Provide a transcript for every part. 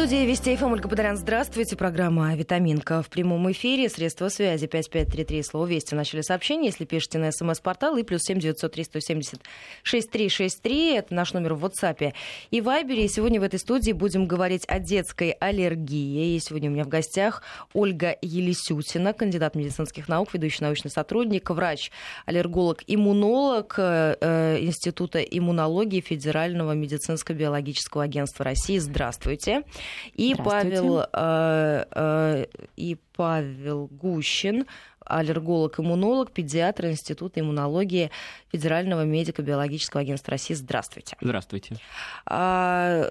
студии Вести ФМ Ольга Подолян. Здравствуйте. Программа «Витаминка» в прямом эфире. Средства связи 5533. Слово «Вести» в начале сообщения. Если пишите на смс-портал и плюс 7903 170 6363. Это наш номер в WhatsApp и Вайбере. И сегодня в этой студии будем говорить о детской аллергии. И сегодня у меня в гостях Ольга Елисютина, кандидат медицинских наук, ведущий научный сотрудник, врач, аллерголог, иммунолог э, Института иммунологии Федерального медицинско-биологического агентства России. Здравствуйте. И Павел, э, э, и Павел Гущин, аллерголог-иммунолог, педиатр Института иммунологии Федерального медико-биологического агентства России. Здравствуйте. Здравствуйте. А,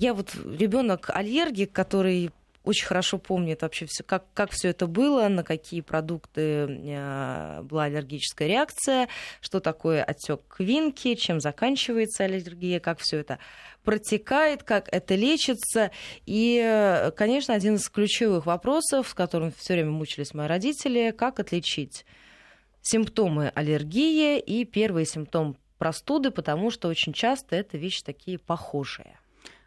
я вот ребенок аллергик, который очень хорошо помнит вообще все, как, как все это было, на какие продукты э, была аллергическая реакция, что такое отек квинки, чем заканчивается аллергия, как все это протекает, как это лечится. И, конечно, один из ключевых вопросов, с которым все время мучились мои родители, как отличить симптомы аллергии и первый симптом простуды, потому что очень часто это вещи такие похожие.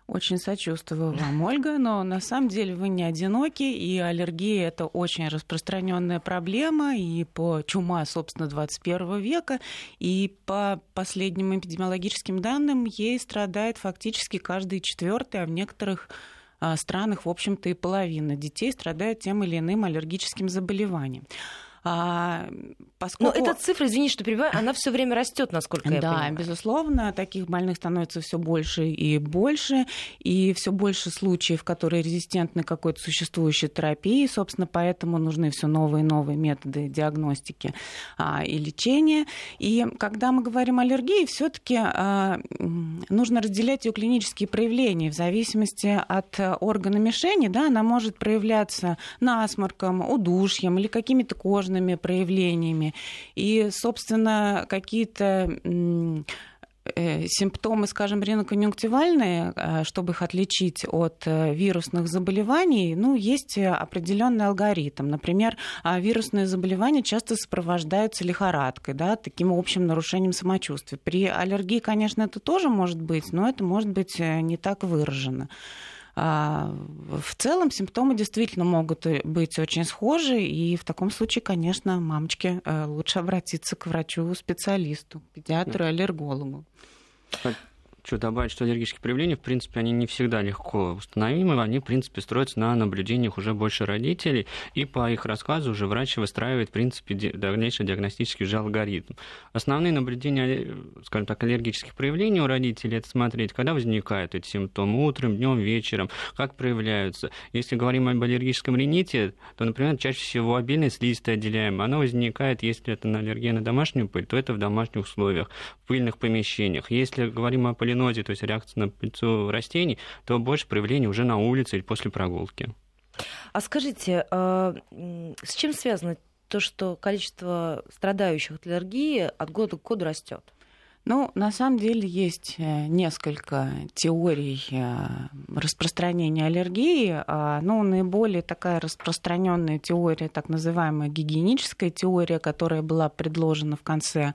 Очень сочувствую вам, Ольга, но на самом деле вы не одиноки, и аллергия это очень распространенная проблема, и по чума, собственно, 21 века, и по последним эпидемиологическим данным ей страдает фактически каждый четвертый, а в некоторых а, странах, в общем-то, и половина детей страдают тем или иным аллергическим заболеванием. А, поскольку... Но эта цифра, извините, что перебиваю, она все время растет, насколько я да, понимаю. Да, безусловно, таких больных становится все больше и больше, и все больше случаев, которые резистентны какой-то существующей терапии, собственно, поэтому нужны все новые и новые методы диагностики а, и лечения. И когда мы говорим о аллергии, все-таки а, нужно разделять ее клинические проявления в зависимости от органа мишени, да, она может проявляться насморком, удушьем или какими-то кожными кожными проявлениями. И, собственно, какие-то э, симптомы, скажем, риноконъюнктивальные, э, чтобы их отличить от э, вирусных заболеваний, ну, есть определенный алгоритм. Например, а, вирусные заболевания часто сопровождаются лихорадкой, да, таким общим нарушением самочувствия. При аллергии, конечно, это тоже может быть, но это может быть не так выражено. А, в целом симптомы действительно могут быть очень схожи, и в таком случае, конечно, мамочке э, лучше обратиться к врачу-специалисту, педиатру, аллергологу хочу добавить, что аллергические проявления, в принципе, они не всегда легко установимы, они, в принципе, строятся на наблюдениях уже больше родителей, и по их рассказу уже врач выстраивает, в принципе, дальнейший диагностический уже алгоритм. Основные наблюдения, скажем так, аллергических проявлений у родителей, это смотреть, когда возникают эти симптомы, утром, днем, вечером, как проявляются. Если говорим об аллергическом рините, то, например, чаще всего обильная слизистая отделяемая, она возникает, если это на аллергия на домашнюю пыль, то это в домашних условиях, в пыльных помещениях. Если говорим о полиноле, полинозе, то есть реакция на пыльцу растений, то больше проявлений уже на улице или после прогулки. А скажите, а, с чем связано то, что количество страдающих от аллергии от года к году растет? Ну, на самом деле есть э, несколько теорий э, распространения аллергии. А, ну, наиболее такая распространенная теория, так называемая гигиеническая теория, которая была предложена в конце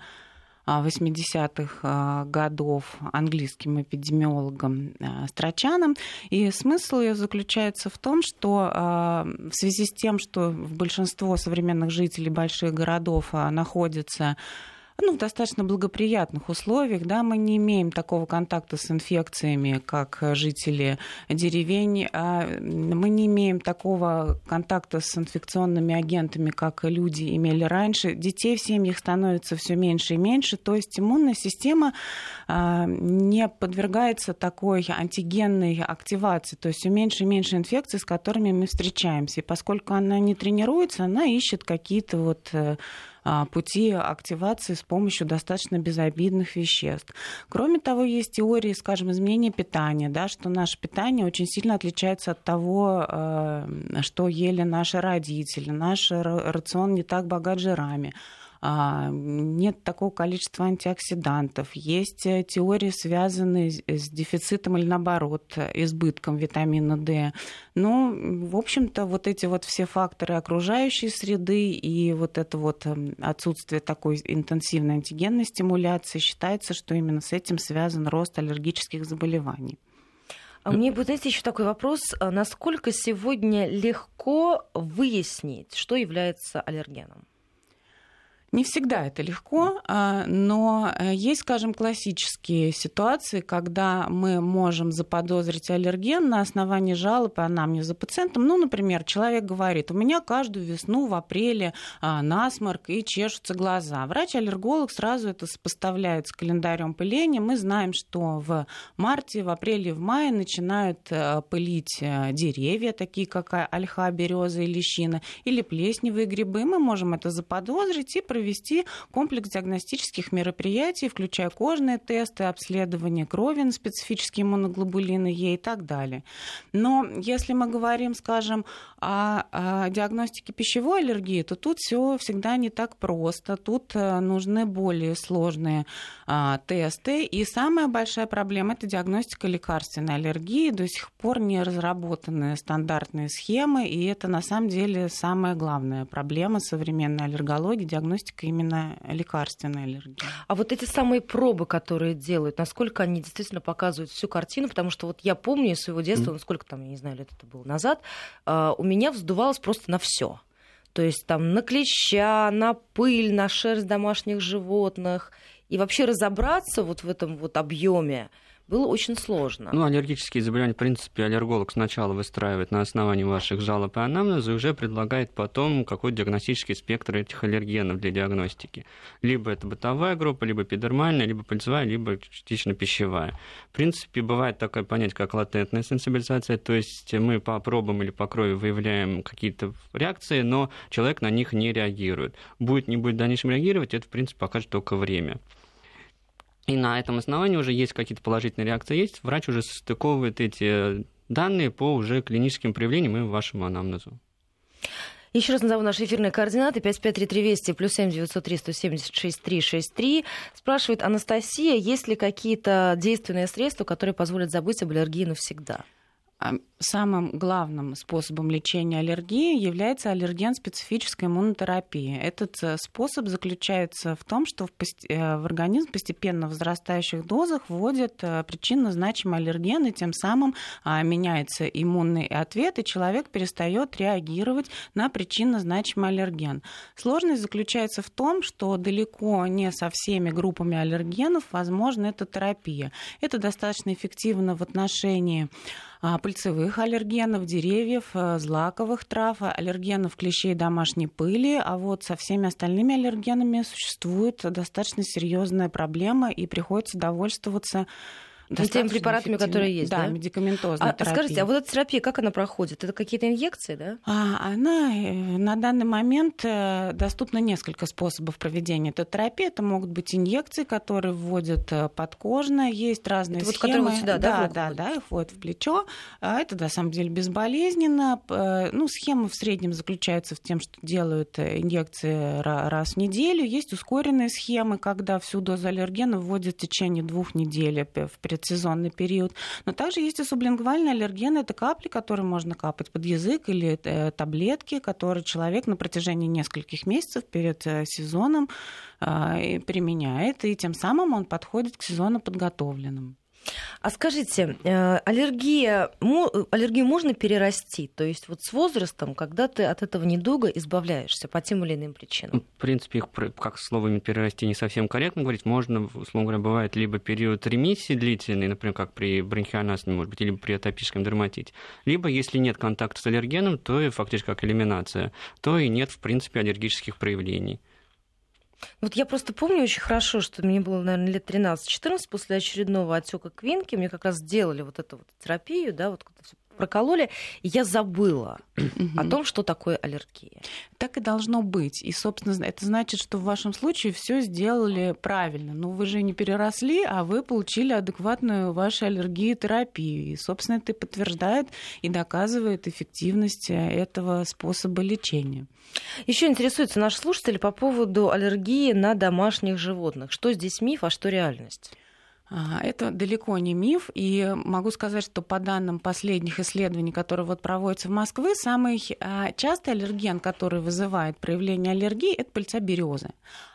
80-х а, годов английским эпидемиологом а, Страчаном. И смысл ее заключается в том, что а, в связи с тем, что большинство современных жителей больших городов находятся ну, в достаточно благоприятных условиях. Да, мы не имеем такого контакта с инфекциями, как жители деревень. А мы не имеем такого контакта с инфекционными агентами, как люди имели раньше. Детей в семьях становится все меньше и меньше. То есть иммунная система а, не подвергается такой антигенной активации. То есть все меньше и меньше инфекций, с которыми мы встречаемся. И поскольку она не тренируется, она ищет какие-то вот э, пути активации с помощью достаточно безобидных веществ. Кроме того, есть теории, скажем, изменения питания, да, что наше питание очень сильно отличается от того, а, что ели наши родители. Наш рацион не так богат жирами. А, нет такого количества антиоксидантов, есть э, теории, связанные с дефицитом или наоборот избытком витамина D. Ну, в общем-то, вот эти вот все факторы окружающей среды и вот это вот эм, отсутствие такой интенсивной антигенной стимуляции считается, что именно с этим связан рост аллергических заболеваний. А мне, вы знаете, еще такой вопрос. А насколько сегодня легко выяснить, что является аллергеном? Не всегда это легко, а, но э, есть, скажем, классические ситуации, когда мы можем заподозрить аллерген на основании жалобы анамнеза пациентам. Ну, например, человек говорит, у меня каждую весну в апреле а, насморк и чешутся глаза. Врач-аллерголог сразу это сопоставляет с календарем пыления. Мы знаем, что в марте, в апреле, в мае начинают э, пылить э, деревья, такие как ольха, береза и лещина, или плесневые грибы. Мы можем это заподозрить и провести провести комплекс диагностических мероприятий, включая кожные тесты, обследование крови на специфические иммуноглобулины Е и так далее. Но если мы говорим, скажем, о диагностике пищевой аллергии, то тут все всегда не так просто. Тут э, нужны более сложные а, тесты. И самая большая проблема это диагностика лекарственной аллергии. До сих пор не разработаны стандартные схемы, и это на самом деле самая главная проблема современной аллергологии, диагностика именно лекарственной аллергии. А вот эти самые пробы, которые делают, насколько они действительно показывают всю картину? Потому что вот я помню из своего детства, mm. ну сколько там, я не знаю, лет это было назад, а, у меня вздувалось просто на все. То есть там на клеща, на пыль, на шерсть домашних животных. И вообще разобраться вот в этом вот объеме, было очень сложно. Ну, аллергические заболевания, в принципе, аллерголог сначала выстраивает на основании ваших жалоб и анамнеза и уже предлагает потом какой диагностический спектр этих аллергенов для диагностики. Либо это бытовая группа, либо эпидермальная, либо пыльцевая, либо частично пищевая. В принципе, бывает такое понятие, как латентная сенсибилизация, то есть мы по пробам или по крови выявляем какие-то реакции, но человек на них не реагирует. Будет, не будет в дальнейшем реагировать, это, в принципе, покажет только время. И на этом основании уже есть какие-то положительные реакции есть, врач уже состыковывает эти данные по уже клиническим проявлениям и вашему анамнезу. Еще раз назову наши эфирные координаты. 553320 плюс 7 903 176 363. Спрашивает Анастасия, есть ли какие-то действенные средства, которые позволят забыть об аллергии навсегда? А, самым главным способом лечения аллергии является аллерген-специфическая иммунотерапия. Этот э, способ заключается в том, что в, э, организм постепенно в возрастающих дозах вводят э, причинно значимый аллерген, и тем самым а, меняется иммунный ответ, и человек перестает реагировать на причинно значимый аллерген. Сложность заключается в том, что далеко не со всеми группами аллергенов возможна эта терапия. Это достаточно эффективно в отношении пыльцевых аллергенов, деревьев, э, злаковых трав, аллергенов клещей домашней пыли, а вот со всеми остальными аллергенами существует достаточно серьезная проблема и приходится довольствоваться и теми препаратами, которые есть, да? Да, медикаментозная а, терапия. Скажите, а вот эта терапия, как она проходит? Это какие-то инъекции, да? А, она э, на данный момент э, доступно несколько способов проведения этой терапии. Это могут быть инъекции, которые вводят э, подкожно, есть разные это схемы. Вот, вот сюда, да? Да, да, да, их вводят в плечо. А это, на самом деле, безболезненно. Ну, схема в среднем заключается в том, что делают инъекции раз в неделю. Есть ускоренные схемы, когда всю дозу аллергена вводят в течение двух недель в предсезонный период. Но также есть и сублингвальные аллергены. Это капли, которые можно капать под язык, или э, таблетки, которые человек на протяжении нескольких месяцев перед э, сезоном э, применяет, и тем самым он подходит к сезону подготовленным. А скажите, э, аллергия, аллергию можно перерасти? То есть вот с возрастом, когда ты от этого недуга избавляешься по тем или иным причинам? В принципе, их как словами перерасти не совсем корректно говорить. Можно, условно говоря, бывает либо период ремиссии длительный, например, как при бронхианастме, может быть, либо при атопическом дерматите. Либо, если нет контакта с аллергеном, то и фактически как элиминация, то и нет, в принципе, аллергических проявлений. Вот я просто помню очень хорошо, что мне было, наверное, лет 13-14 после очередного отека квинки. Мне как раз сделали вот эту вот терапию, да, вот все прокололи, и я забыла о том, что такое аллергия. Так и должно быть. И, собственно, это значит, что в вашем случае все сделали правильно. Но вы же не переросли, а вы получили адекватную вашей аллергии терапию. И, собственно, это подтверждает и доказывает эффективность этого способа лечения. Еще интересуется наш слушатель по поводу аллергии на домашних животных. Что здесь миф, а что реальность? А, это далеко не миф, и могу сказать, что по данным последних исследований, которые вот проводятся в Москве, самый а, частый аллерген, который вызывает проявление аллергии, это пыльца березы.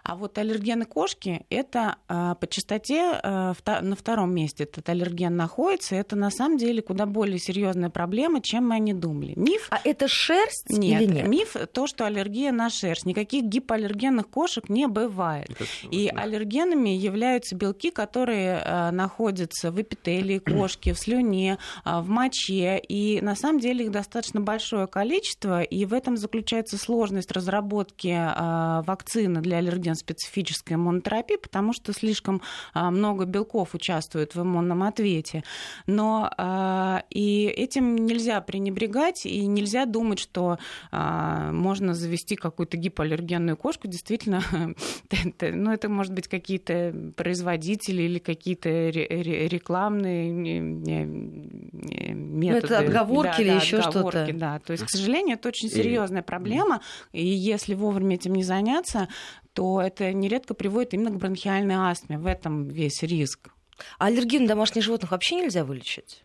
А вот аллергены кошки это а, по частоте на втором месте этот аллерген находится. Это на самом деле куда более серьезная проблема, чем мы о ней думали. Миф. А это шерсть нет, или нет? Миф то, что аллергия на шерсть. Никаких гипоаллергенных кошек не бывает. Это, и да. аллергенами являются белки, которые Э, находятся в эпителии кошки, в слюне, в моче. И на самом деле их достаточно большое количество. И в этом заключается сложность разработки вакцины для аллерген-специфической иммунотерапии, потому что слишком много белков участвует в иммунном ответе. Но и этим нельзя пренебрегать, и нельзя думать, что можно завести какую-то гипоаллергенную кошку. Действительно, ну, это может быть какие-то производители или какие какие-то рекламные методы. Ну, это отговорки да, или да, еще что-то. Да, то есть, к сожалению, это очень серьезная проблема, и если вовремя этим не заняться, то это нередко приводит именно к бронхиальной астме. В этом весь риск. А аллергию на домашних животных вообще нельзя вылечить?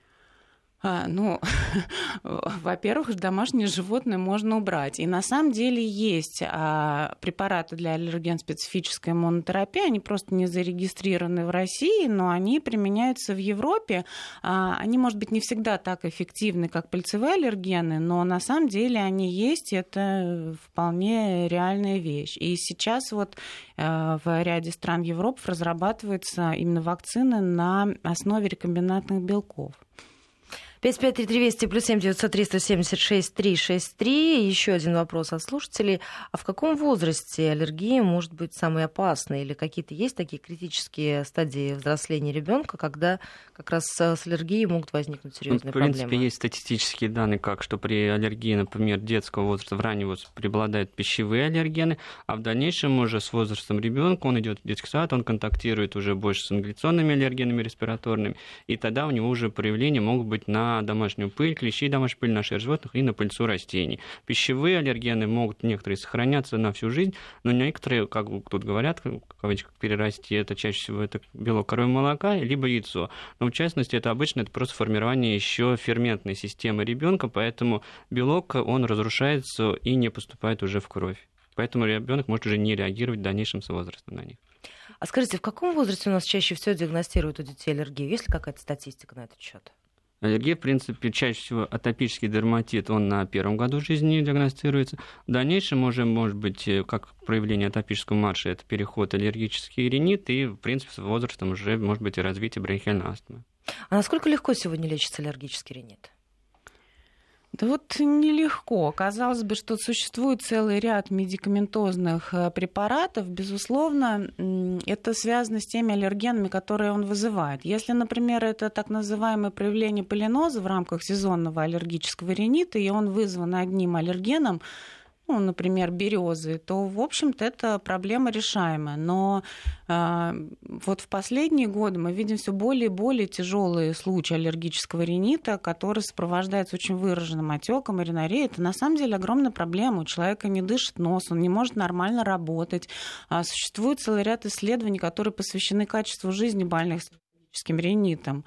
А, ну, во-первых, домашние животные можно убрать. И на самом деле есть а, препараты для аллерген-специфической иммунотерапии. Они просто не зарегистрированы в России, но они применяются в Европе. А, они, может быть, не всегда так эффективны, как пыльцевые аллергены, но на самом деле они есть. Это вполне реальная вещь. И сейчас вот в ряде стран Европы разрабатываются именно вакцины на основе рекомбинантных белков. 553320 плюс 7 903 176 363. Еще один вопрос от слушателей. А в каком возрасте аллергия может быть самой опасной? Или какие-то есть такие критические стадии взросления ребенка, когда как раз с аллергией могут возникнуть серьезные проблемы? В принципе, есть статистические данные, как что при аллергии, например, детского возраста, в раннем возрасте преобладают пищевые аллергены, а в дальнейшем уже с возрастом ребенка он идет в детский сад, он контактирует уже больше с ингаляционными аллергенами респираторными, и тогда у него уже проявления могут быть на домашнюю пыль, клещи домашнюю пыль на шерсть животных и на пыльцу растений. Пищевые аллергены могут некоторые сохраняться на всю жизнь, но некоторые, как тут говорят, в кавычках перерасти, это чаще всего это белок коровьего молока, либо яйцо. Но в частности, это обычно это просто формирование еще ферментной системы ребенка, поэтому белок, он разрушается и не поступает уже в кровь. Поэтому ребенок может уже не реагировать в дальнейшем с возрастом на них. А скажите, в каком возрасте у нас чаще всего диагностируют у детей аллергию? Есть ли какая-то статистика на этот счет? Аллергия, в принципе, чаще всего атопический дерматит, он на первом году жизни диагностируется. В дальнейшем уже может быть э, как проявление атопического марша, это переход аллергический ринит, и, в принципе, с возрастом уже может быть и развитие бронхиальной астмы. А насколько легко сегодня лечится аллергический ринит? Да вот нелегко. Казалось бы, что существует целый ряд медикаментозных э, препаратов. Безусловно, это связано с теми аллергенами, которые он вызывает. Если, например, это так называемое проявление полиноза в рамках сезонного аллергического ринита, и он вызван одним аллергеном, ну, например, березы, то, в общем-то, это проблема решаемая. Но э, вот в последние годы мы видим все более и более тяжелые случаи аллергического ринита, который сопровождается очень выраженным отеком и ринорией. Это на самом деле огромная проблема. У человека не дышит нос, он не может нормально работать. А существует целый ряд исследований, которые посвящены качеству жизни больных с аллергическим ринитом.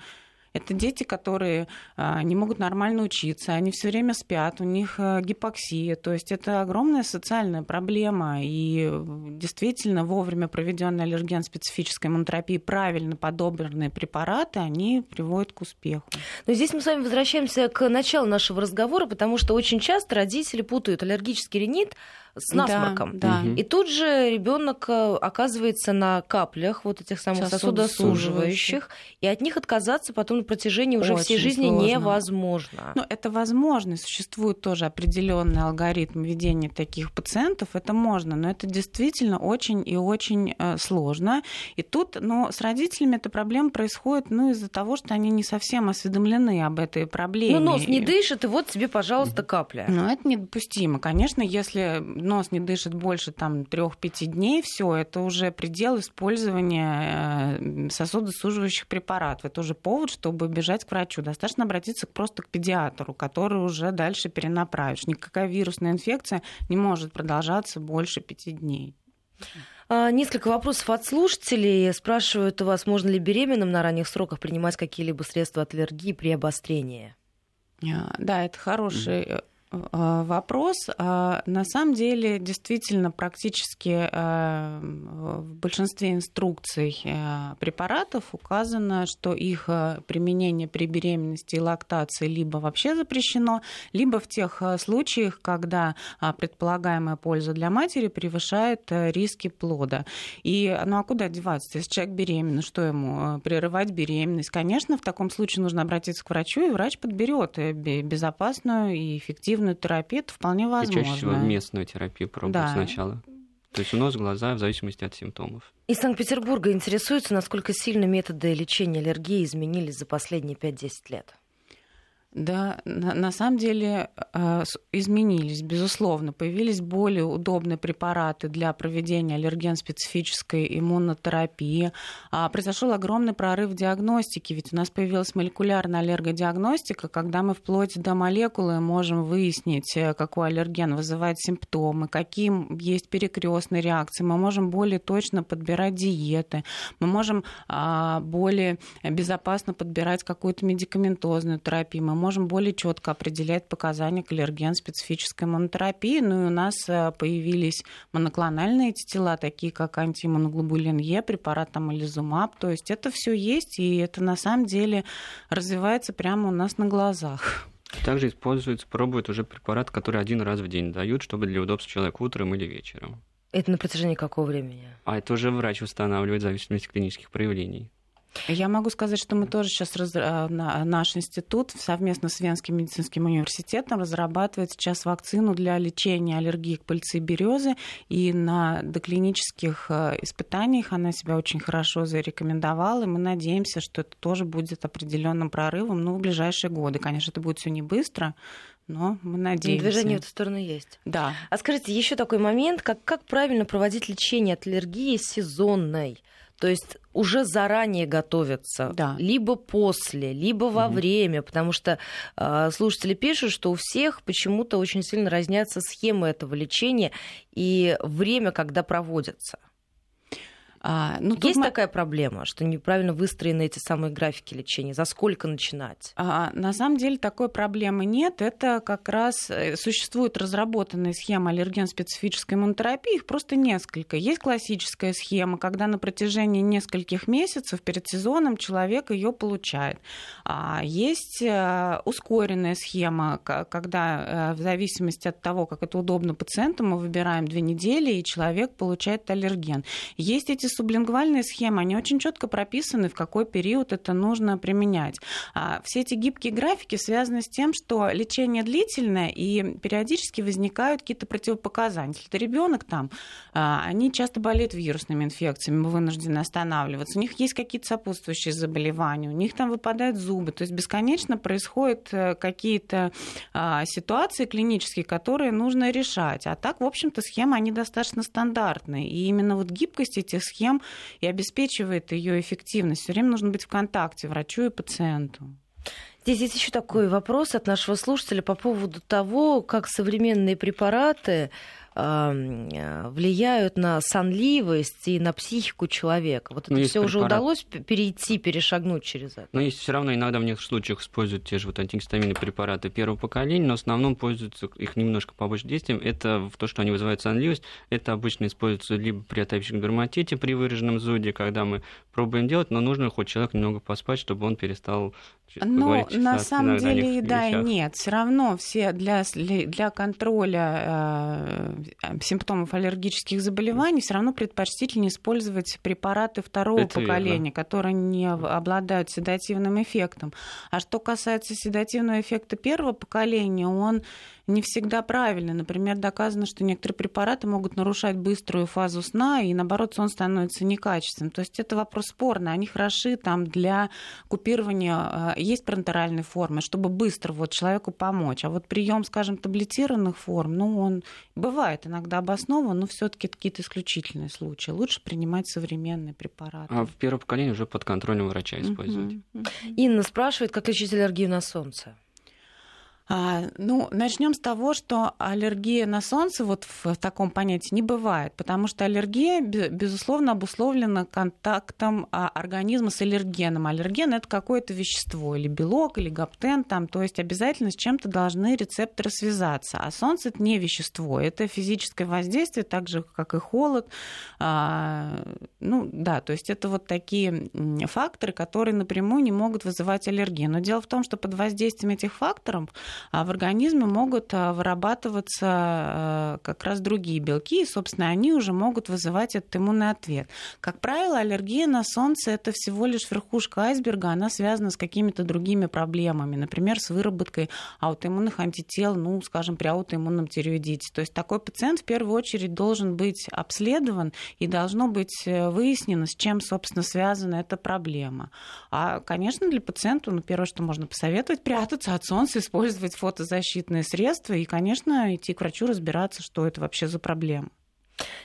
Это дети, которые а, не могут нормально учиться, они все время спят, у них а, гипоксия. То есть это огромная социальная проблема. И действительно вовремя проведенная аллерген-специфическая иммунотерапия, правильно подобранные препараты, они приводят к успеху. Но здесь мы с вами возвращаемся к началу нашего разговора, потому что очень часто родители путают аллергический ринит с насморком. Да, да. И тут же ребенок э, оказывается на каплях вот этих самых сосудосуживающих, и от них отказаться потом на протяжении уже Очень всей жизни сложно. невозможно. Ну, это возможно. Существует тоже определенный алгоритм ведения таких пациентов. Это можно, но это действительно очень и очень э, сложно. И тут, ну, с родителями эта проблема происходит, ну, из-за того, что они не совсем осведомлены об этой проблеме. Ну, нос не дышит, и вот тебе, пожалуйста, капля. Ну, это недопустимо. Конечно, если нос не дышит больше там 3-5 дней, все, это уже предел использования э, сосудосуживающих препаратов. Это уже повод, чтобы бежать к врачу. Достаточно обратиться просто к педиатру, который уже дальше перенаправишь. Никакая вирусная инфекция не может продолжаться больше 5 дней. А, несколько вопросов от слушателей. Спрашивают у вас, можно ли беременным на ранних сроках принимать какие-либо средства от аллергии при обострении? А, да, это хороший вопрос. А, на самом деле, действительно, практически а, в большинстве инструкций препаратов указано, что их применение при беременности и лактации либо вообще запрещено, либо в тех случаях, когда предполагаемая польза для матери превышает риски плода. И ну а куда деваться? Если человек беременный, что ему? Прерывать беременность? Конечно, в таком случае нужно обратиться к врачу, и врач подберет безопасную и эффективную интенсивную терапию, это вполне возможно. И чаще всего местную терапию пробуют да. сначала. То есть у нос, глаза, в зависимости от симптомов. Из Санкт-Петербурга интересуется, насколько сильно методы лечения аллергии изменились за последние 5-10 лет. Да, на, самом деле э, изменились, безусловно. Появились более удобные препараты для проведения аллерген-специфической иммунотерапии. А, произошел огромный прорыв в диагностике, ведь у нас появилась молекулярная аллергодиагностика, когда мы вплоть до молекулы можем выяснить, э, какой аллерген вызывает симптомы, какие есть перекрестные реакции. Мы можем более точно подбирать диеты, мы можем а, более безопасно подбирать какую-то медикаментозную терапию, мы можем более четко определять показания к аллерген-специфической монотерапии. Ну и у нас э, появились моноклональные тела, такие как антимоноглобулин Е, препарат амализумаб. То есть это все есть, и это на самом деле развивается прямо у нас на глазах. Также используется, пробуют уже препарат, который один раз в день дают, чтобы для удобства человека утром или вечером. Это на протяжении какого времени? А это уже врач устанавливает в зависимости от клинических проявлений. Я могу сказать, что мы тоже сейчас, раз... А, наш институт совместно с Венским медицинским университетом разрабатывает сейчас вакцину для лечения аллергии к пыльце березы, и на доклинических э, испытаниях она себя очень хорошо зарекомендовала, и мы надеемся, что это тоже будет определенным прорывом ну, в ближайшие годы. Конечно, это будет все не быстро, но мы надеемся. Движение в эту сторону есть. Да. А скажите, еще такой момент, как, как правильно проводить лечение от аллергии сезонной? То есть уже заранее готовятся, да. либо после, либо во угу. время, потому что э, слушатели пишут, что у всех почему-то очень сильно разнятся схемы этого лечения и время, когда проводятся. А, ну, Есть мы... такая проблема, что неправильно выстроены эти самые графики лечения? За сколько начинать? А, на самом деле такой проблемы нет. Это как раз э, существует разработанная схема аллерген-специфической иммунотерапии. Их просто несколько. Есть классическая схема, когда на протяжении нескольких месяцев перед сезоном человек ее получает. А, есть э, ускоренная схема, когда э, в зависимости от того, как это удобно пациенту, мы выбираем две недели, и человек получает аллерген. Есть эти сублингвальные схемы, они очень четко прописаны, в какой период это нужно применять. А все эти гибкие графики связаны с тем, что лечение длительное, и периодически возникают какие-то противопоказания. Если это ребенок там, а, они часто болеют вирусными инфекциями, мы вынуждены останавливаться. У них есть какие-то сопутствующие заболевания, у них там выпадают зубы. То есть бесконечно происходят э, какие-то а, ситуации клинические, которые нужно решать. А так, в общем-то, схемы, они достаточно стандартные. И именно вот гибкость этих схем схем и обеспечивает ее эффективность. Все время нужно быть в контакте врачу и пациенту. Здесь есть еще такой вопрос от нашего слушателя по поводу того, как современные препараты влияют на сонливость и на психику человека. Вот это все уже удалось перейти, перешагнуть через это. Но есть все равно иногда в некоторых случаях используют те же вот антигистаминные препараты первого поколения, но в основном пользуются их немножко побольше действием. Это то, что они вызывают сонливость. Это обычно используется либо при атопическом дерматите, при выраженном зуде, когда мы пробуем делать, но нужно хоть человек немного поспать, чтобы он перестал ну, на самом деле, да, и нет. Все равно все для, для контроля э, симптомов аллергических заболеваний все равно предпочтительнее использовать препараты второго Это поколения, верно. которые не обладают седативным эффектом. А что касается седативного эффекта первого поколения, он не всегда правильно. Например, доказано, что некоторые препараты могут нарушать быструю фазу сна, и наоборот, сон становится некачественным. То есть это вопрос спорный. Они хороши там для купирования, э, есть парентеральные формы, чтобы быстро вот человеку помочь. А вот прием, скажем, таблетированных форм, ну, он бывает иногда обоснован, но все-таки какие-то исключительные случаи. Лучше принимать современные препараты. А в первом поколении уже под контролем врача использовать. Инна спрашивает, как лечить аллергию на солнце. А, ну, начнем с того, что аллергия на солнце вот в, таком понятии не бывает, потому что аллергия, безусловно, обусловлена контактом а, организма с аллергеном. Аллерген это какое-то вещество, или белок, или гаптен, там, то есть обязательно с чем-то должны рецепторы связаться. А солнце это не вещество, это физическое воздействие, так же, как и холод. А, ну, да, то есть это вот такие факторы, которые напрямую не могут вызывать аллергию. Но дело в том, что под воздействием этих факторов в организме могут а, вырабатываться а, как раз другие белки, и, собственно, они уже могут вызывать этот иммунный ответ. Как правило, аллергия на солнце – это всего лишь верхушка айсберга, она связана с какими-то другими проблемами, например, с выработкой аутоиммунных антител, ну, скажем, при аутоиммунном тиреоидите. То есть такой пациент в первую очередь должен быть обследован и должно быть э, выяснено, с чем, собственно, связана эта проблема. А, конечно, для пациента, ну, первое, что можно посоветовать, прятаться от солнца, использовать использовать фотозащитные средства и, конечно, идти к врачу разбираться, что это вообще за проблема.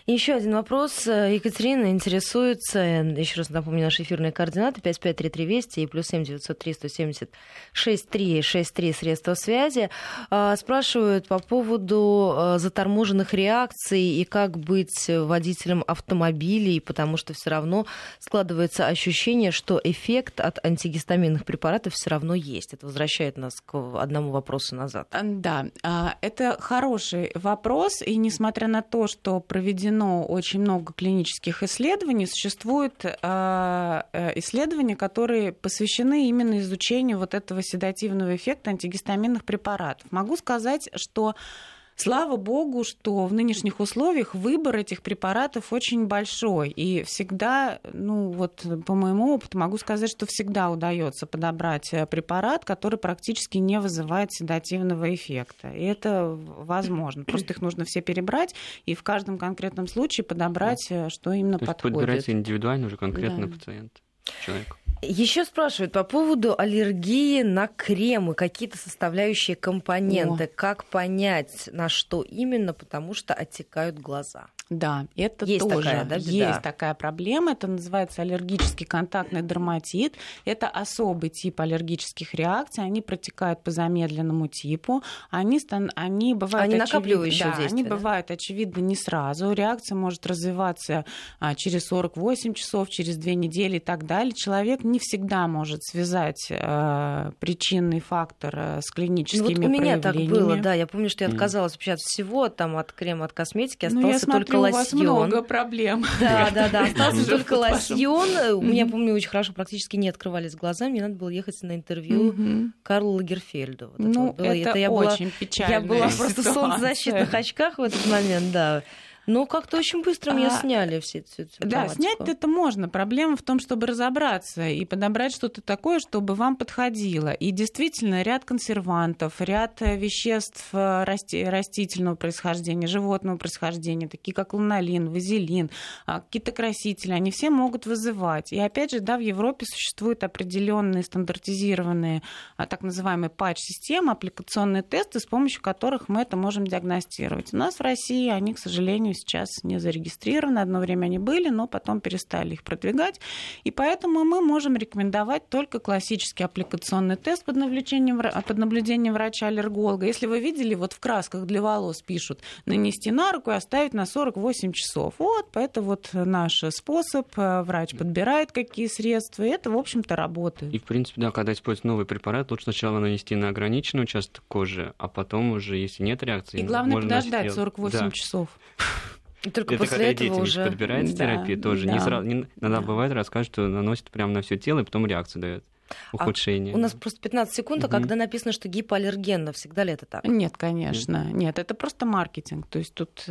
Еще один вопрос. Екатерина интересуется, еще раз напомню, наши эфирные координаты 553320 и плюс 7 903 170 6363 средства связи. А, спрашивают по поводу а, заторможенных реакций и как быть водителем автомобилей, потому что все равно складывается ощущение, что эффект от антигистаминных препаратов все равно есть. Это возвращает нас к одному вопросу назад. Да, а, это хороший вопрос, и несмотря на то, что проведено очень много клинических исследований. Существуют а, э, исследования, которые посвящены именно изучению вот этого седативного эффекта антигистаминных препаратов. Могу сказать, что Слава богу, что в нынешних условиях выбор этих препаратов очень большой. И всегда, ну вот по моему опыту могу сказать, что всегда удается подобрать э, препарат, который практически не вызывает седативного эффекта. И это возможно. Просто их нужно все перебрать и в каждом конкретном случае подобрать, э, что именно То подходит. Подбирается индивидуально уже конкретно да. пациент, человек. Еще спрашивают по поводу аллергии на кремы, какие-то составляющие компоненты. О. Как понять, на что именно, потому что оттекают глаза? Да, это есть тоже такая, да, беда? есть такая проблема. Это называется аллергический контактный дерматит. Это особый тип аллергических реакций. Они протекают по замедленному типу. Они, стан... они бывают они накапливающие да, они да? бывают очевидно не сразу. Реакция может развиваться а, через 48 часов, через две недели и так далее. Человек не всегда может связать а, причинный фактор а, с клиническими ну, вот у меня так было, да. Я помню, что я отказалась вообще от всего, там от крема, от косметики, ну, остался ну, только лосьон. у вас много проблем. Да, да, да. Остался только лосьон. У меня, помню, очень хорошо, практически не открывались глаза. Мне надо было ехать на интервью Карлу Лагерфельду. Ну, это очень печально. Я была просто в солнцезащитных очках в этот момент, да. Но как-то очень быстро меня а, сняли все эти Да, снять это можно. Проблема в том, чтобы разобраться и подобрать что-то такое, чтобы вам подходило. И действительно, ряд консервантов, ряд э, веществ э, расти, растительного происхождения, животного происхождения, такие как лунолин, вазелин, а, какие-то красители, они все могут вызывать. И опять же, да, в Европе существуют определенные стандартизированные а, так называемые патч-системы, аппликационные тесты, с помощью которых мы это можем диагностировать. У нас в России они, к сожалению, сейчас не зарегистрированы. Одно время они были, но потом перестали их продвигать. И поэтому мы можем рекомендовать только классический аппликационный тест под наблюдением, под наблюдением врача-аллерголога. Если вы видели, вот в красках для волос пишут нанести на руку и оставить на 48 часов. Вот, это вот наш способ. Врач подбирает какие средства, и это, в общем-то, работает. И, в принципе, да, когда используется новый препарат, лучше сначала нанести на ограниченный участок кожи, а потом уже, если нет реакции, И главное подождать 48 да. часов. И только это после этого уже... подбирается да, терапия тоже. Да. Не сразу, не, иногда да. бывает, рассказывают, что наносит прямо на все тело, и потом реакцию дает. А ухудшение. А у нас просто 15 секунд, а угу. когда написано, что гипоаллергенно, всегда ли это так? Нет, конечно. Нет, это просто маркетинг. То есть тут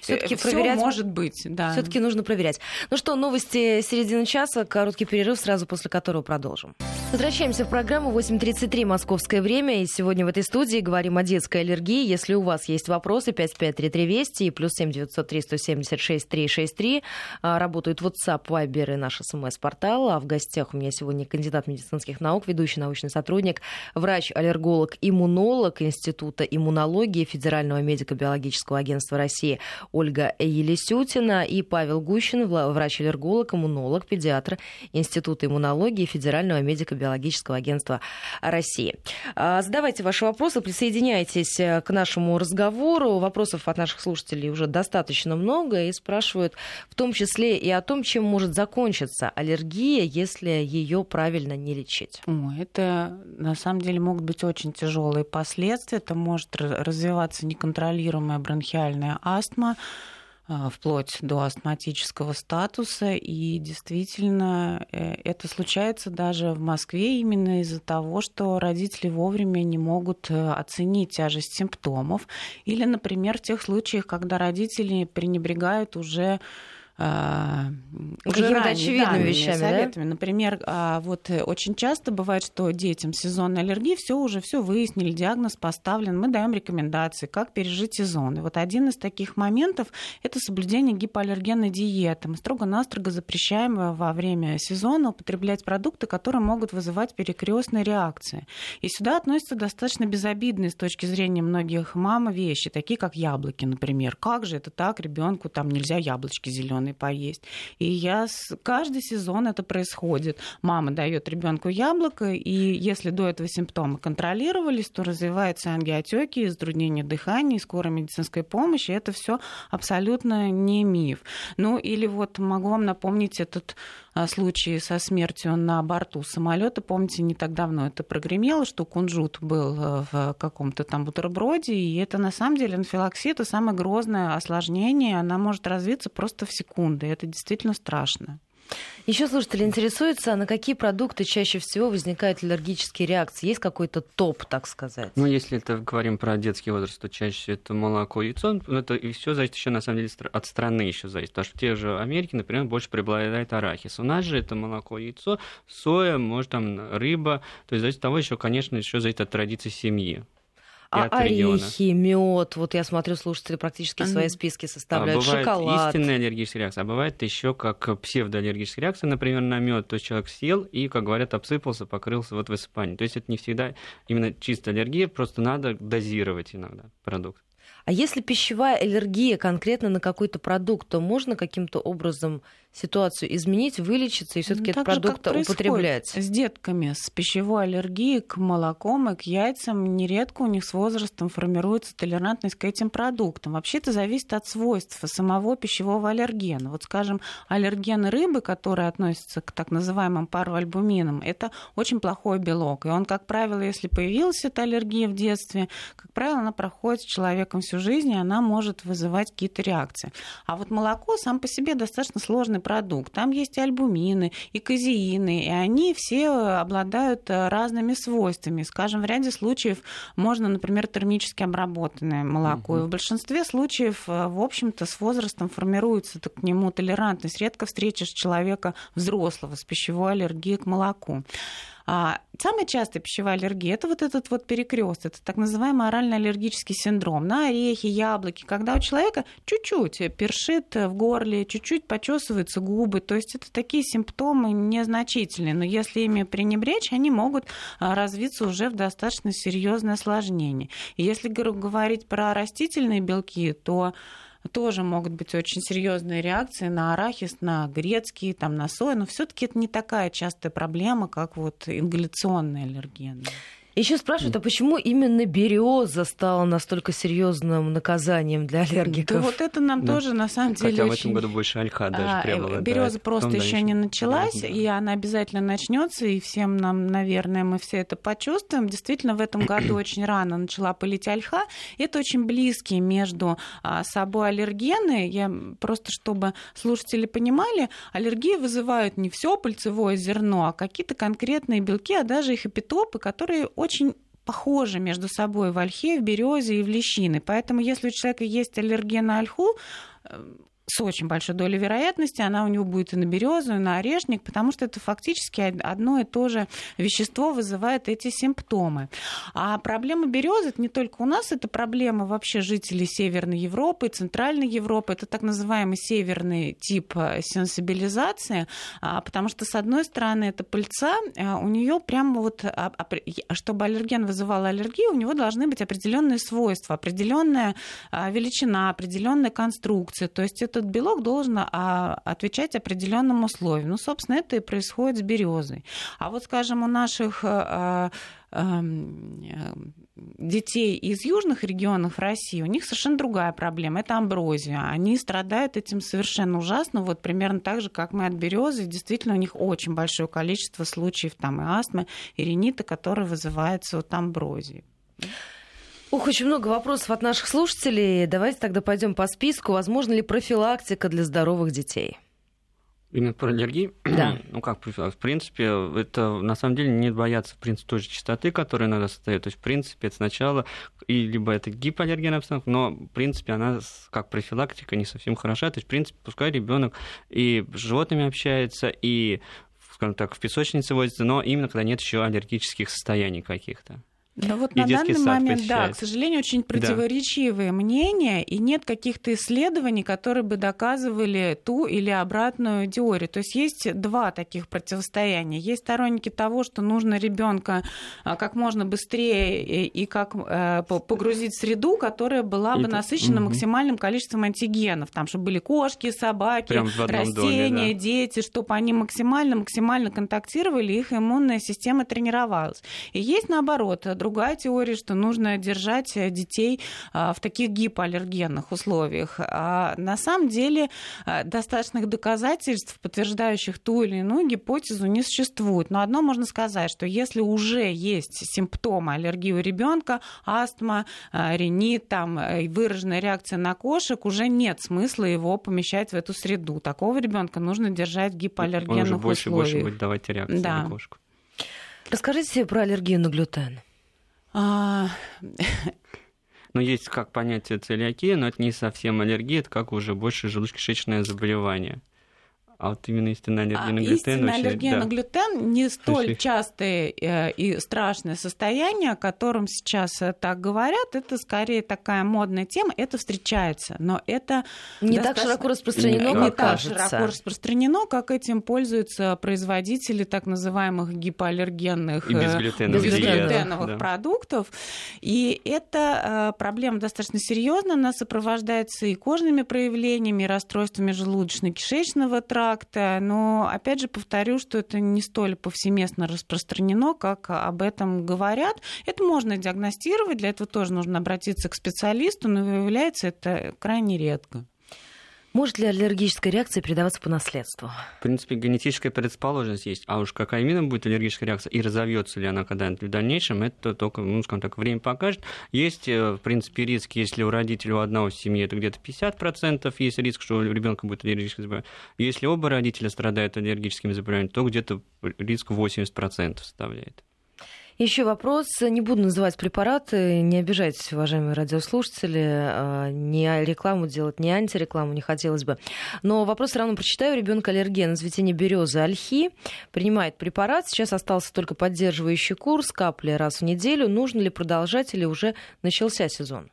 все-таки проверять может быть, да. Все-таки нужно проверять. Ну что, новости середины часа, короткий перерыв, сразу после которого продолжим. Возвращаемся в программу 8.33 московское время. И сегодня в этой студии говорим о детской аллергии. Если у вас есть вопросы, 553320 и плюс 7903 176 363. Работают WhatsApp, Viber и наш смс-портал. А в гостях у меня сегодня кандидат медицинских наук, ведущий научный сотрудник, врач-аллерголог, иммунолог Института иммунологии Федерального медико-биологического агентства России Ольга Елисютина и Павел Гущин, врач-аллерголог, иммунолог, педиатр Института иммунологии Федерального медико-биологического агентства России. А, задавайте ваши вопросы, присоединяйтесь к нашему разговору. Вопросов от наших слушателей уже достаточно много и спрашивают в том числе и о том, чем может закончиться аллергия, если ее правильно не лечить. Это на самом деле могут быть очень тяжелые последствия. Это может развиваться неконтролируемая бронхиальная астма, а, вплоть до астматического статуса. И действительно, э, это случается даже в Москве именно из-за того, что родители вовремя не могут э, оценить тяжесть симптомов. Или, например, в тех случаях, когда родители пренебрегают уже а, какими-то очевидными вещами, советами. Да? Например, а, вот э, очень часто бывает, что детям сезонной аллергии все уже все выяснили, диагноз поставлен, мы даем рекомендации, как пережить сезон. И вот один из таких моментов – это соблюдение гипоаллергенной диеты. Мы строго-настрого запрещаем во время сезона употреблять продукты, которые могут вызывать перекрестные реакции. И сюда относятся достаточно безобидные с точки зрения многих мам вещи, такие как яблоки, например. Как же это так, ребенку там нельзя яблочки зеленые стороны поесть. И я с... каждый сезон это происходит. Мама дает ребенку яблоко, и если до этого симптомы контролировались, то развиваются ангиотеки, затруднение дыхания, скорая медицинская помощь, и это все абсолютно не миф. Ну или вот могу вам напомнить этот а, случай со смертью на борту самолета. Помните, не так давно это прогремело, что кунжут был э, в каком-то там бутерброде, и это на самом деле анфилаксия, это самое грозное осложнение, она может развиться просто в секунды, это действительно страшно. Еще слушатели интересуются, на какие продукты чаще всего возникают аллергические реакции? Есть какой-то топ, так сказать? Ну, если это говорим про детский возраст, то чаще это молоко, яйцо. Это и все зависит еще на самом деле от страны еще зависит. Потому что в те же Америке, например, больше преобладает арахис. У нас же это молоко, яйцо, соя, может там рыба. То есть зависит от того еще, конечно, еще зависит от традиции семьи а орехи, мед, вот я смотрю, слушатели практически свои списки составляют. А бывает Шоколад. истинная аллергическая реакция, а бывает еще как псевдоаллергическая реакция, например, на мед. То есть человек съел и, как говорят, обсыпался, покрылся вот высыпанием. То есть это не всегда именно чистая аллергия, просто надо дозировать иногда продукт. А если пищевая аллергия конкретно на какой-то продукт, то можно каким-то образом ситуацию изменить, вылечиться и все-таки ну, этот продукт употреблять? С детками с пищевой аллергией к молокам и к яйцам нередко у них с возрастом формируется толерантность к этим продуктам. Вообще это зависит от свойств самого пищевого аллергена. Вот, скажем, аллергены рыбы, которые относятся к так называемым пароальбуминам, это очень плохой белок. И он, как правило, если появилась эта аллергия в детстве, как правило, она проходит с человеком всю жизнь, и она может вызывать какие-то реакции. А вот молоко сам по себе достаточно сложный продукт. Там есть и альбумины, и казеины, и они все обладают э, разными свойствами. Скажем, в ряде случаев можно, например, термически обработанное молоко. Угу. И в большинстве случаев, э, в общем-то, с возрастом формируется к нему толерантность. Редко встретишь человека взрослого с пищевой аллергией к молоку. А самая частая пищевая аллергия – это вот этот вот перекрест, это так называемый орально-аллергический синдром на орехи, яблоки, когда у человека чуть-чуть першит в горле, чуть-чуть почесываются губы, то есть это такие симптомы незначительные, но если ими пренебречь, они могут а, развиться уже в достаточно серьезное осложнение. И если говорить про растительные белки, то тоже могут быть очень серьезные реакции на арахис, на грецкий, там, на сой, но все-таки это не такая частая проблема, как вот ингаляционные аллергены. Еще спрашивают, а почему именно береза стала настолько серьезным наказанием для аллергиков? Да вот это нам да. тоже на самом деле Хотя очень... в этом году больше ольха даже а, преобладает. Береза просто еще не началась, да. и она обязательно начнется, и всем нам, наверное, мы все это почувствуем. Действительно, в этом году очень рано начала пылить ольха. Это очень близкие между а, собой аллергены. Я просто, чтобы слушатели понимали, аллергии вызывают не все пыльцевое зерно, а какие-то конкретные белки, а даже их эпитопы, которые очень похожи между собой в ольхе, в березе и в лещине. Поэтому, если у человека есть аллерген на ольху, э, с очень большой долей вероятности она у него будет и на березу, и на орешник, потому что это фактически одно и то же вещество вызывает эти симптомы. А проблема березы это не только у нас, это проблема вообще жителей Северной Европы, Центральной Европы. Это так называемый северный тип э, сенсибилизации, а, потому что, с одной стороны, это пыльца, э, у нее прямо вот, а, чтобы аллерген вызывал аллергию, у него должны быть определенные свойства, определенная а, величина, определенная конструкция. То есть этот белок должен отвечать определенным условиям. Ну, собственно, это и происходит с березой. А вот, скажем, у наших э, эм, детей из южных регионов России, у них совершенно другая проблема. Это амброзия. Они страдают этим совершенно ужасно, вот примерно так же, как мы от березы. Действительно, у них очень большое количество случаев там и астмы, и ринита, которые вызываются от амброзии. Ух, очень много вопросов от наших слушателей. Давайте тогда пойдем по списку. Возможно ли профилактика для здоровых детей? Именно про аллергии? Да. Ну как, в принципе, это на самом деле не бояться, в принципе, той же частоты, которая иногда состоит. То есть, в принципе, это сначала, и либо это гипоаллергенная обстановка, но, в принципе, она как профилактика не совсем хороша. То есть, в принципе, пускай ребенок и с животными общается, и скажем так, в песочнице возится, но именно когда нет еще аллергических состояний каких-то. Но вот на данный момент, да, к сожалению, очень противоречивые да. мнения, и нет каких-то исследований, которые бы доказывали ту или обратную теорию. То есть есть два таких противостояния. Есть сторонники того, что нужно ребенка а, как можно быстрее и как э, погрузить в среду, которая была бы насыщена максимальным количеством антигенов. Там, чтобы были кошки, собаки, растения, доме, да. дети, чтобы они максимально-максимально контактировали, их иммунная система тренировалась. И есть наоборот, другая теория, что нужно держать э, детей а, в таких гипоаллергенных условиях. А на самом деле а, достаточных доказательств, подтверждающих ту или иную гипотезу, не существует. Но одно можно сказать, что если уже есть симптомы аллергии у ребенка, астма, а, ринит, там, э, выраженная реакция на кошек, уже нет смысла его помещать в эту среду. Такого ребенка нужно держать в гипоаллергенных Он уже больше, условиях. больше будет давать реакцию да. на кошку. Расскажите про аллергию на глютен. А... Но есть как понятие целиакия, но это не совсем аллергия, это как уже больше желудочно-кишечное заболевание. А вот именно истинная аллергия а, на глютен... Истинная очень, аллергия да. на глютен не столь Слушай. частое э, и страшное состояние, о котором сейчас э, так говорят. Это скорее такая модная тема. Это встречается, но это... Не достаточно... так широко распространено, не, не так широко распространено, как этим пользуются производители так называемых гипоаллергенных и безглютеновых, безглютеновых да. продуктов. И эта проблема достаточно серьезная. Она сопровождается и кожными проявлениями, и расстройствами желудочно-кишечного тракта, как-то, но опять же повторю, что это не столь повсеместно распространено, как об этом говорят. Это можно диагностировать, для этого тоже нужно обратиться к специалисту, но выявляется это крайне редко. Может ли аллергическая реакция передаваться по наследству? В принципе, генетическая предрасположенность есть. А уж какая именно будет аллергическая реакция и разовьется ли она когда-нибудь в дальнейшем, это только, ну, скажем так, время покажет. Есть, э, в принципе, риск, если у родителей у одного в семье это где-то 50%, есть риск, что у ребенка будет аллергическое заболевание. Если оба родителя страдают аллергическими заболеваниями, то где-то риск 80% составляет. Еще вопрос. Не буду называть препараты. Не обижайтесь, уважаемые радиослушатели. А, не рекламу делать, не антирекламу не хотелось бы. Но вопрос все равно прочитаю. Ребенок аллерген на цветение березы ольхи. Принимает препарат. Сейчас остался только поддерживающий курс. Капли раз в неделю. Нужно ли продолжать или уже начался сезон?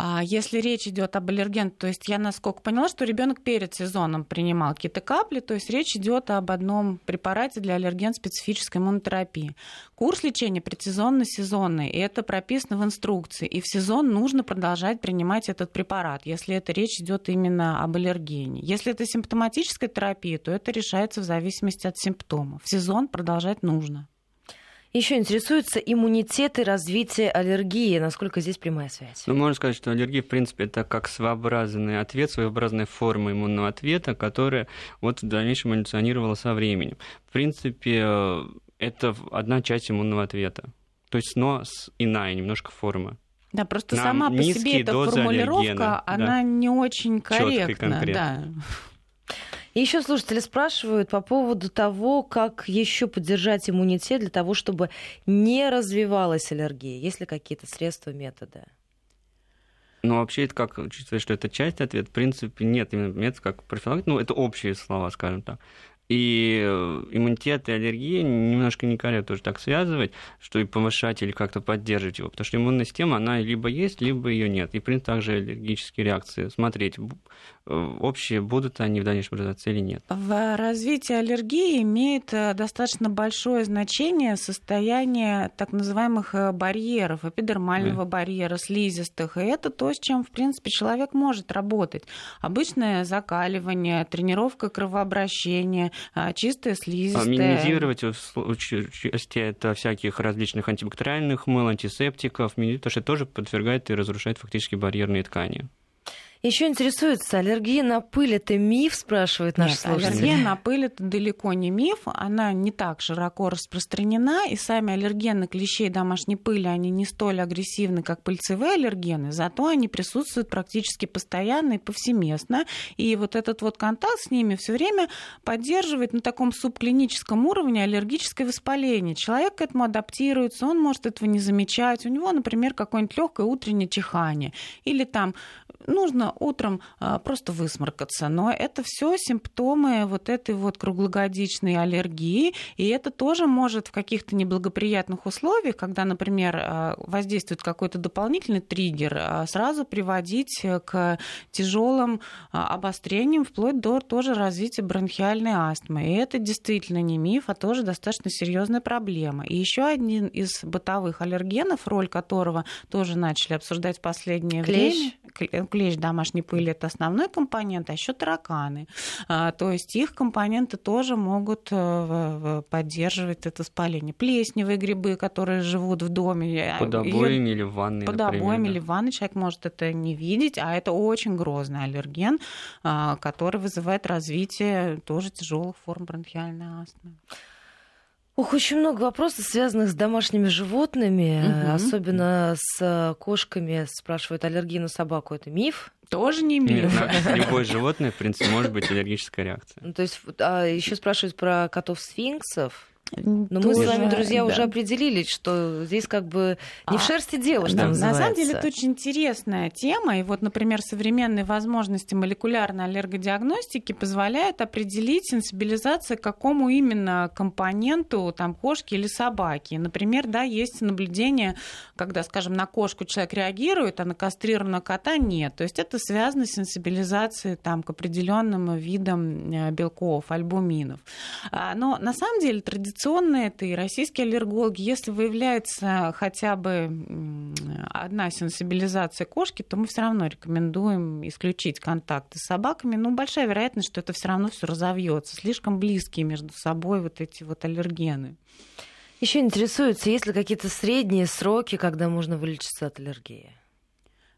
А если речь идет об аллерген, то есть я насколько поняла, что ребенок перед сезоном принимал какие-то капли, то есть речь идет об одном препарате для аллерген-специфической иммунотерапии. Курс лечения предсезонно-сезонный, и это прописано в инструкции. И в сезон нужно продолжать принимать этот препарат, если это речь идет именно об аллергене. Если это симптоматическая терапия, то это решается в зависимости от симптомов. В сезон продолжать нужно. Еще интересуется иммунитет и развитие аллергии. Насколько здесь прямая связь? Ну, можно сказать, что аллергия, в принципе, это как своеобразный ответ, своеобразная форма иммунного ответа, которая вот в дальнейшем эволюционировала со временем. В принципе, э, это одна часть иммунного ответа. То есть, но иная немножко форма. Да, просто Нам сама по себе эта формулировка, аллергена, она да. не очень корректна. Да. И еще слушатели спрашивают по поводу того, как еще поддержать иммунитет для того, чтобы не развивалась аллергия. Есть ли какие-то средства, методы? Ну, вообще, это как учитывая, что это часть ответа, в принципе, нет именно метод как профилактика, ну, это общие слова, скажем так. И э, иммунитет и аллергия немножко некорректно тоже так связывать, что и повышать или как-то поддерживать его. Потому что иммунная система, она либо есть, либо ее нет. И, в принципе, также аллергические реакции. Смотреть, общие, будут они в дальнейшем развиваться или нет. В развитии аллергии имеет э, достаточно большое значение состояние так называемых э, барьеров, эпидермального да. барьера, слизистых. И это то, с чем, в принципе, человек может работать. Обычное закаливание, тренировка кровообращения, чистая слизистая. А минимизировать в случае это всяких различных антибактериальных мыл, антисептиков, потому что тоже подвергает и разрушает фактически барьерные ткани. Еще интересуется, аллергия на пыль это миф, спрашивает наш Нет, слушатель. Аллергия на пыль это далеко не миф, она не так широко распространена, и сами аллергены клещей домашней пыли, они не столь агрессивны, как пыльцевые аллергены, зато они присутствуют практически постоянно и повсеместно, и вот этот вот контакт с ними все время поддерживает на таком субклиническом уровне аллергическое воспаление. Человек к этому адаптируется, он может этого не замечать, у него, например, какое-нибудь легкое утреннее чихание, или там нужно утром а, просто высморкаться. Но это все симптомы вот этой вот круглогодичной аллергии. И это тоже может в каких-то неблагоприятных условиях, когда, например, а, воздействует какой-то дополнительный триггер, а, сразу приводить к тяжелым обострениям, вплоть до тоже развития бронхиальной астмы. И это действительно не миф, а тоже достаточно серьезная проблема. И еще один из бытовых аллергенов, роль которого тоже начали обсуждать в последнее Клещ. время. Клещ, домашней пыли это основной компонент, а еще тараканы. А, то есть их компоненты тоже могут э, поддерживать это воспаление. Плесневые грибы, которые живут в доме. Под обоями или в ванной, Под обоями да. или в ванной человек может это не видеть, а это очень грозный аллерген, а, который вызывает развитие тоже тяжелых форм бронхиальной астмы. Ух, очень много вопросов, связанных с домашними животными, угу. особенно с кошками. Спрашивают, аллергия на собаку это миф? Тоже не миф. Любое животное, в принципе, может быть аллергическая реакция. Ну, то есть, а еще спрашивают про котов-сфинксов. Но мы с вами, друзья, да. уже определили, что здесь как бы не а, в шерсти дело, что да. называется. На самом деле это очень интересная тема. И вот, например, современные возможности молекулярной аллергодиагностики позволяют определить сенсибилизацию к какому именно компоненту там, кошки или собаки. Например, да, есть наблюдение, когда, скажем, на кошку человек реагирует, а на кастрированного кота нет. То есть это связано с сенсибилизацией там, к определенным видам э, белков, альбуминов. А, но на самом деле традиционно традиционно это и российские аллергологи. Если выявляется хотя бы одна сенсибилизация кошки, то мы все равно рекомендуем исключить контакты с собаками. Но большая вероятность, что это все равно все разовьется. Слишком близкие между собой вот эти вот аллергены. Еще интересуется, есть ли какие-то средние сроки, когда можно вылечиться от аллергии?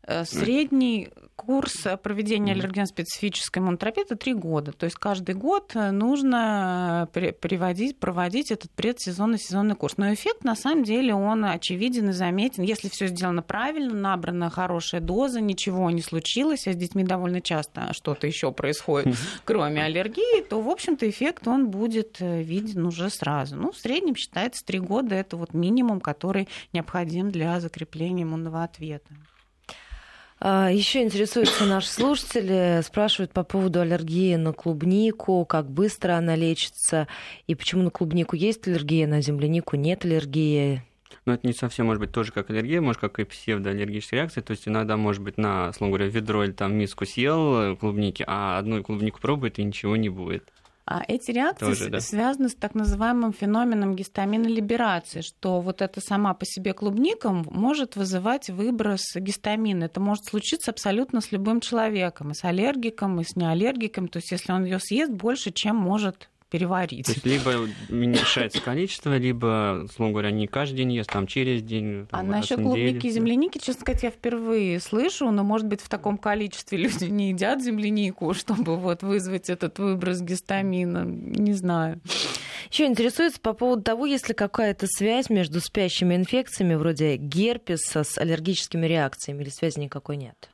Э, средний курс проведения аллерген-специфической иммунотерапии это три года. То есть каждый год нужно приводить, проводить этот предсезонный сезонный курс. Но эффект на самом деле он очевиден и заметен. Если все сделано правильно, набрана хорошая доза, ничего не случилось, а с детьми довольно часто что-то еще происходит, кроме аллергии, то, в общем-то, эффект он будет э, виден уже сразу. Ну, в среднем считается три года это вот минимум, который необходим для закрепления иммунного ответа. А, Еще интересуются наши слушатели, спрашивают по поводу аллергии на клубнику, как быстро она лечится, и почему на клубнику есть аллергия, на землянику нет аллергии. Но это не совсем может быть тоже как аллергия, может, как и псевдоаллергическая реакция. То есть иногда, может быть, на, словно говоря, ведро или там миску съел клубники, а одну клубнику пробует и ничего не будет. А эти реакции Тоже, да. связаны с так называемым феноменом гистаминолиберации, что вот это сама по себе клубника может вызывать выброс гистамина. Это может случиться абсолютно с любым человеком, и с аллергиком, и с неаллергиком. То есть если он ее съест больше, чем может переварить. То есть либо уменьшается количество, либо, условно говоря, не каждый день ест, там через день. Там, а насчет клубники и земляники, честно сказать, я впервые слышу, но, может быть, в таком количестве люди не едят землянику, чтобы вот вызвать этот выброс гистамина. Не знаю. Еще интересуется по поводу того, есть ли какая-то связь между спящими инфекциями вроде герпеса с аллергическими реакциями или связи никакой нет?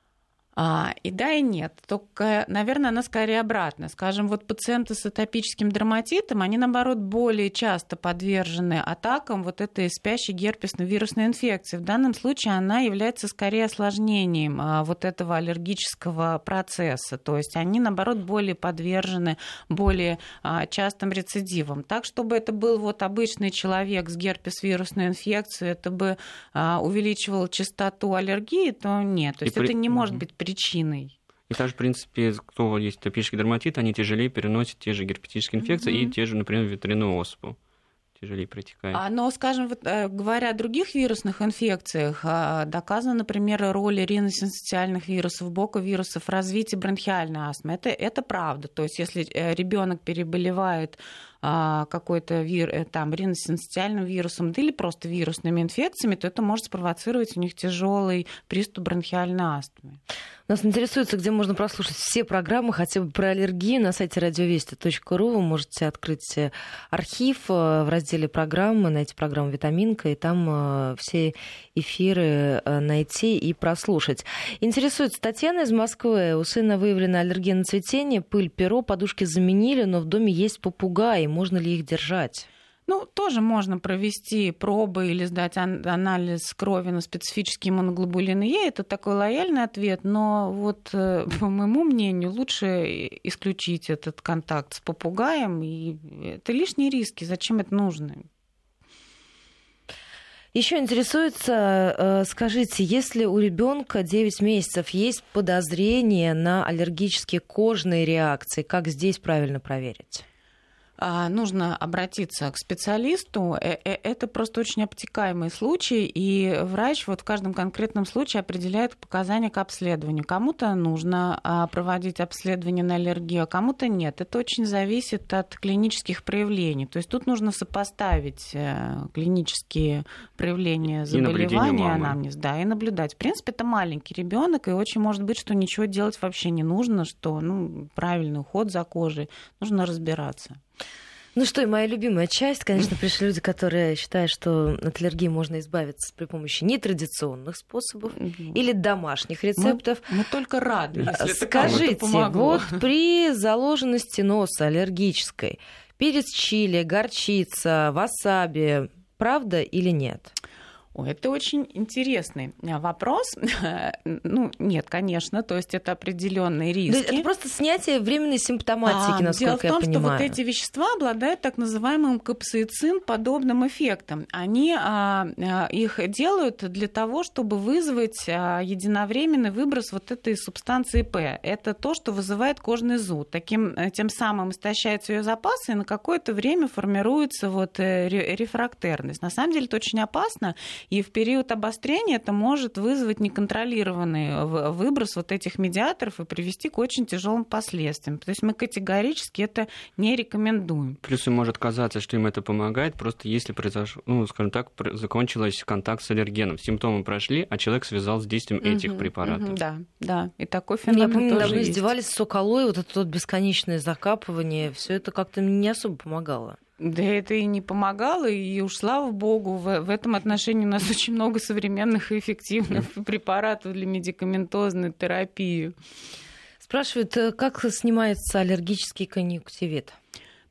А, и да, и нет. Только, наверное, она скорее обратно. Скажем, вот пациенты с атопическим дерматитом, они, наоборот, более часто подвержены атакам вот этой спящей герпесной вирусной инфекции. В данном случае она является скорее осложнением а, вот этого аллергического процесса. То есть они, наоборот, более подвержены более а, частым рецидивам. Так, чтобы это был вот обычный человек с герпес-вирусной инфекцией, это бы а, увеличивало частоту аллергии, то нет. То есть и это при... не может быть причиной. И также, в принципе, кто есть топический дерматит, они тяжелее переносят те же герпетические инфекции mm-hmm. и те же, например, ветряную оспу тяжелее протекает. А, но, скажем, вот, э, говоря о других вирусных инфекциях, а, доказана, например, роль риносинцитиальных вирусов, боковирусов в развитии бронхиальной астмы. Это, это правда. То есть, если э, ребенок переболевает какой-то вир, э, там, риносинцитиальным вирусом, да или просто вирусными инфекциями, то это может спровоцировать у них тяжелый приступ бронхиальной астмы. Нас интересуется, где можно прослушать все программы, хотя бы про аллергию на сайте радиовести.ру. Вы можете открыть э, архив э, в разделе программы, найти программу «Витаминка», и там все эфиры найти и прослушать. Интересуется Татьяна из Москвы. У сына выявлена аллергия на цветение, пыль, перо, подушки заменили, но в доме есть попугаи. Можно ли их держать? Ну, тоже можно провести пробы или сдать анализ крови на специфические иммуноглобулины Е. Это такой лояльный ответ, но вот, э, по моему мнению, лучше исключить этот контакт с попугаем. И это лишние риски. Зачем это нужно? Еще интересуется, э, скажите, если у ребенка 9 месяцев есть подозрение на аллергические кожные реакции, как здесь правильно проверить? А, нужно обратиться к специалисту. Э, э, это просто очень обтекаемый случай, и врач вот в каждом конкретном случае определяет показания к обследованию. Кому-то нужно а, проводить обследование на аллергию, а кому-то нет. Это очень зависит от клинических проявлений. То есть тут нужно сопоставить э, клинические проявления заболевания, анамнез, да, и наблюдать. В принципе, это маленький ребенок, и очень может быть, что ничего делать вообще не нужно, что ну, правильный уход за кожей, нужно разбираться. Ну что, и моя любимая часть, конечно, пришли люди, которые считают, что от аллергии можно избавиться при помощи нетрадиционных способов или домашних рецептов. Мы, мы только рады, если Скажите, вот при заложенности носа аллергической, перец чили, горчица, васаби, правда или нет? Ой, это очень интересный э, вопрос. ну, нет, конечно, то есть это определенные риски. Это просто снятие временной симптоматики, а, насколько я понимаю. Дело в том, что вот эти вещества обладают так называемым капсаицин подобным эффектом. Они а, а, их делают для того, чтобы вызвать а, единовременный выброс вот этой субстанции П. Это то, что вызывает кожный зуд. Таким, э, тем самым истощаются ее запасы, и на какое-то время формируется вот э, рефрактерность. На самом деле это очень опасно, и в период обострения это может вызвать неконтролированный выброс вот этих медиаторов и привести к очень тяжелым последствиям. То есть мы категорически это не рекомендуем. Плюс им может казаться, что им это помогает, просто если произошло, ну, скажем так, закончилось контакт с аллергеном. Симптомы прошли, а человек связал с действием угу, этих препаратов. Угу, да, да. И такой феномен Я помню, тоже есть. издевались с соколой, вот это вот бесконечное закапывание, все это как-то не особо помогало. Да это и не помогало, и уж слава богу, в, в этом отношении у нас очень много современных и эффективных препаратов для медикаментозной терапии. Спрашивают, э, как снимается аллергический конъюнктивит?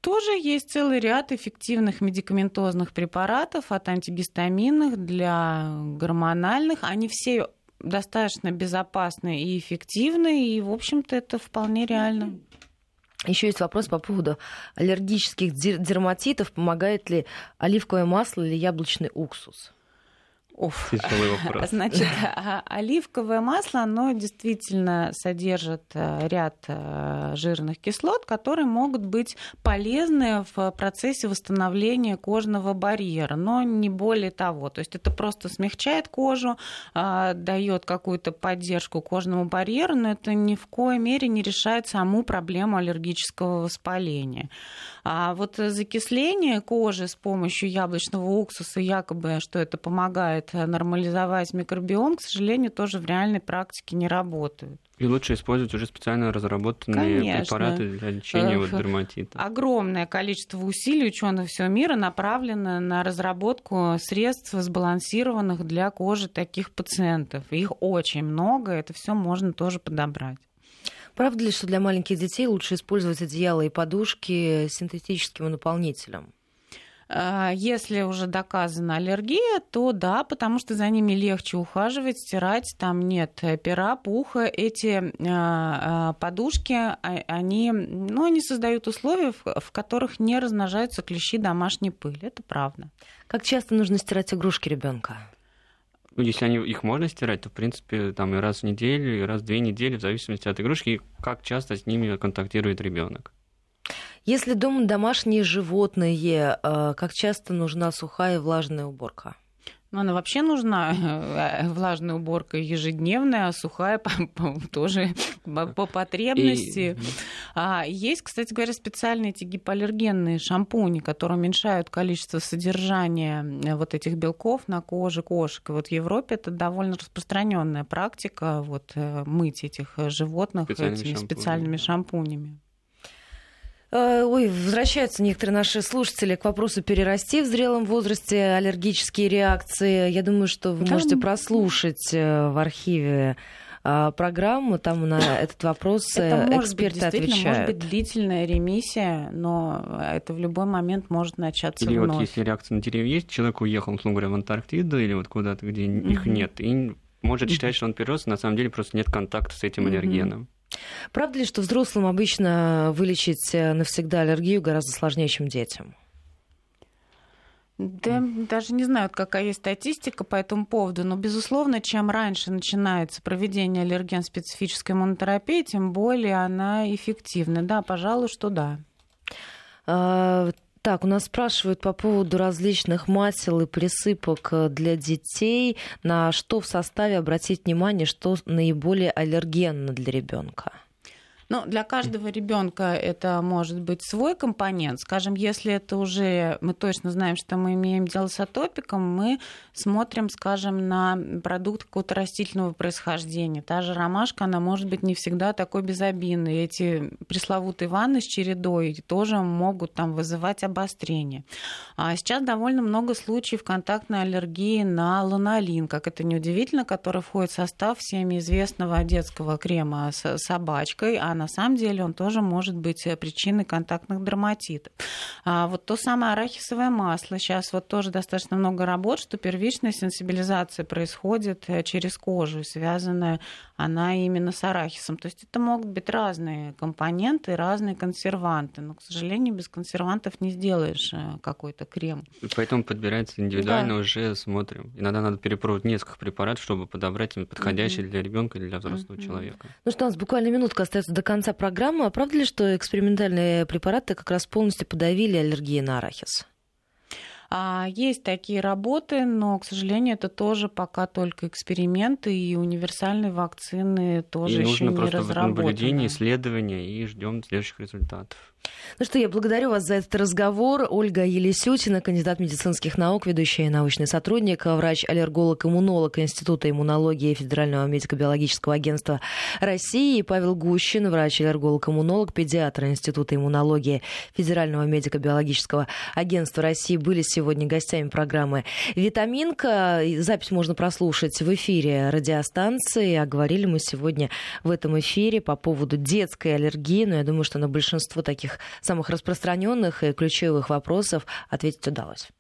Тоже есть целый ряд эффективных медикаментозных препаратов от антигистаминных для гормональных. Они все достаточно безопасны и эффективны, и, в общем-то, это вполне реально. Еще есть вопрос по поводу аллергических дерматитов. Помогает ли оливковое масло или яблочный уксус? Уф. вопрос. Значит, а, оливковое масло, оно действительно содержит э, ряд э, жирных кислот, которые могут быть полезны в процессе восстановления кожного барьера, но не более того. То есть это просто смягчает кожу, а, дает какую-то поддержку кожному барьеру, но это ни в коей мере не решает саму проблему аллергического воспаления. А вот закисление кожи с помощью яблочного уксуса, якобы, что это помогает позволяет нормализовать микробиом, к сожалению, тоже в реальной практике не работают. И лучше использовать уже специально разработанные Конечно. препараты для лечения вот дерматита. Огромное количество усилий ученых всего мира направлено на разработку средств сбалансированных для кожи таких пациентов. Их очень много, это все можно тоже подобрать. Правда ли, что для маленьких детей лучше использовать одеяло и подушки с синтетическим наполнителем? А, если уже доказана аллергия, то да, потому что за ними легче ухаживать, стирать, там нет пера, пуха. Эти а, а, подушки, они, ну, они создают условия, в которых не размножаются клещи домашней пыли. Это правда. Как часто нужно стирать игрушки ребенка? Ну, если они, их можно стирать, то, в принципе, там и раз в неделю, и раз в две недели, в зависимости от игрушки, и как часто с ними контактирует ребенок. Если дома домашние животные, э, как часто нужна сухая и влажная уборка? Ну, она вообще нужна, э, влажная уборка ежедневная, а сухая тоже по потребности. А есть, кстати говоря, специальные эти гипоаллергенные шампуни, которые уменьшают количество содержания э, вот этих белков на коже кошек. И вот в Европе это довольно распространенная практика, вот мыть этих животных этими специальными шампунями. Э, ой, возвращаются некоторые наши слушатели к вопросу перерасти в зрелом возрасте аллергические реакции. Я думаю, что вы Там... можете прослушать э, в архиве э, программу, там на этот вопрос это эксперты может быть, отвечают. может быть длительная ремиссия, но это в любой момент может начаться Или вновь. вот если реакция на деревья есть, человек уехал, условно говоря, в Антарктиду или вот куда-то, где mm-hmm. их нет, и может считать, что он перерос, на самом деле просто нет контакта с этим аллергеном. Правда ли, что взрослым обычно вылечить э, навсегда аллергию гораздо сложнее, чем детям? Да, даже не знаю, какая есть статистика по этому поводу, но, безусловно, чем раньше начинается проведение аллерген-специфической монотерапии, тем более она эффективна. Да, пожалуй, что да. Так, у нас спрашивают по поводу различных масел и присыпок э, для детей. На что в составе обратить внимание, что наиболее аллергенно для ребенка? Ну, для каждого ребенка это может быть свой компонент. Скажем, если это уже мы точно знаем, что мы имеем дело с атопиком, мы смотрим, скажем, на продукт какого-то растительного происхождения. Та же ромашка, она может быть не всегда такой безобидной. Эти пресловутые ванны с чередой тоже могут там вызывать обострение. А сейчас довольно много случаев контактной аллергии на ланолин, как это неудивительно, который входит в состав всеми известного детского крема с собачкой, а на самом деле он тоже может быть э, причиной контактных дерматитов. А вот то самое арахисовое масло, сейчас вот тоже достаточно много работ, что первичная сенсибилизация происходит э, через кожу, связанная она именно с арахисом. То есть это могут быть разные компоненты, разные консерванты, но, к сожалению, без консервантов не сделаешь э, какой-то крем. Поэтому подбирается индивидуально, да. уже смотрим. Иногда надо перепробовать несколько препаратов, чтобы подобрать подходящий mm-hmm. для ребенка или для взрослого mm-hmm. человека. Ну что, у нас буквально минутка остается до конца программы. А правда ли, что экспериментальные препараты как раз полностью подавили аллергии на арахис? А, есть такие работы, но, к сожалению, это тоже пока только эксперименты, и универсальные вакцины тоже и еще не разработаны. Нужно просто наблюдение, исследования, и ждем следующих результатов. Ну что, я благодарю вас за этот разговор. Ольга Елисютина, кандидат медицинских наук, ведущая научный сотрудник, врач-аллерголог-иммунолог Института иммунологии Федерального медико-биологического агентства России, и Павел Гущин, врач-аллерголог-иммунолог, педиатр Института иммунологии Федерального медико-биологического агентства России были сегодня гостями программы «Витаминка». Запись можно прослушать в эфире радиостанции. А говорили мы сегодня в этом эфире по поводу детской аллергии, но я думаю, что на большинство таких самых распространенных и ключевых вопросов ответить удалось.